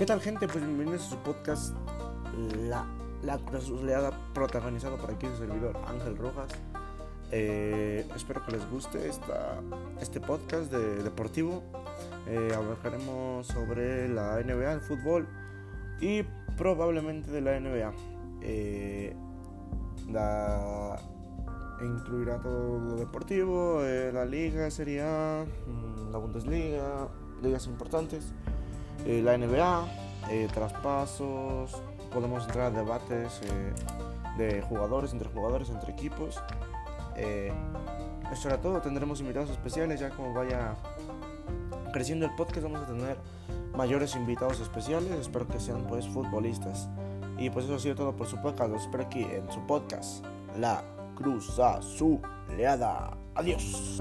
¿Qué tal gente? Pues bienvenidos a su podcast La, la Cruzuleada protagonizado por aquí su servidor Ángel Rojas. Eh, espero que les guste esta, este podcast de deportivo. Eh, sobre la NBA, el fútbol y probablemente de la NBA. Eh, la, incluirá todo lo deportivo, eh, la liga sería mm, la Bundesliga, ligas importantes, eh, la NBA, eh, traspasos, podemos entrar a debates eh, de jugadores, entre jugadores, entre equipos. Eh, esto era todo, tendremos invitados especiales ya como vaya creciendo el podcast vamos a tener mayores invitados especiales, espero que sean pues futbolistas. Y pues eso ha sido todo por su podcast, los espero aquí en su podcast, La Cruz Azuleada. Adiós.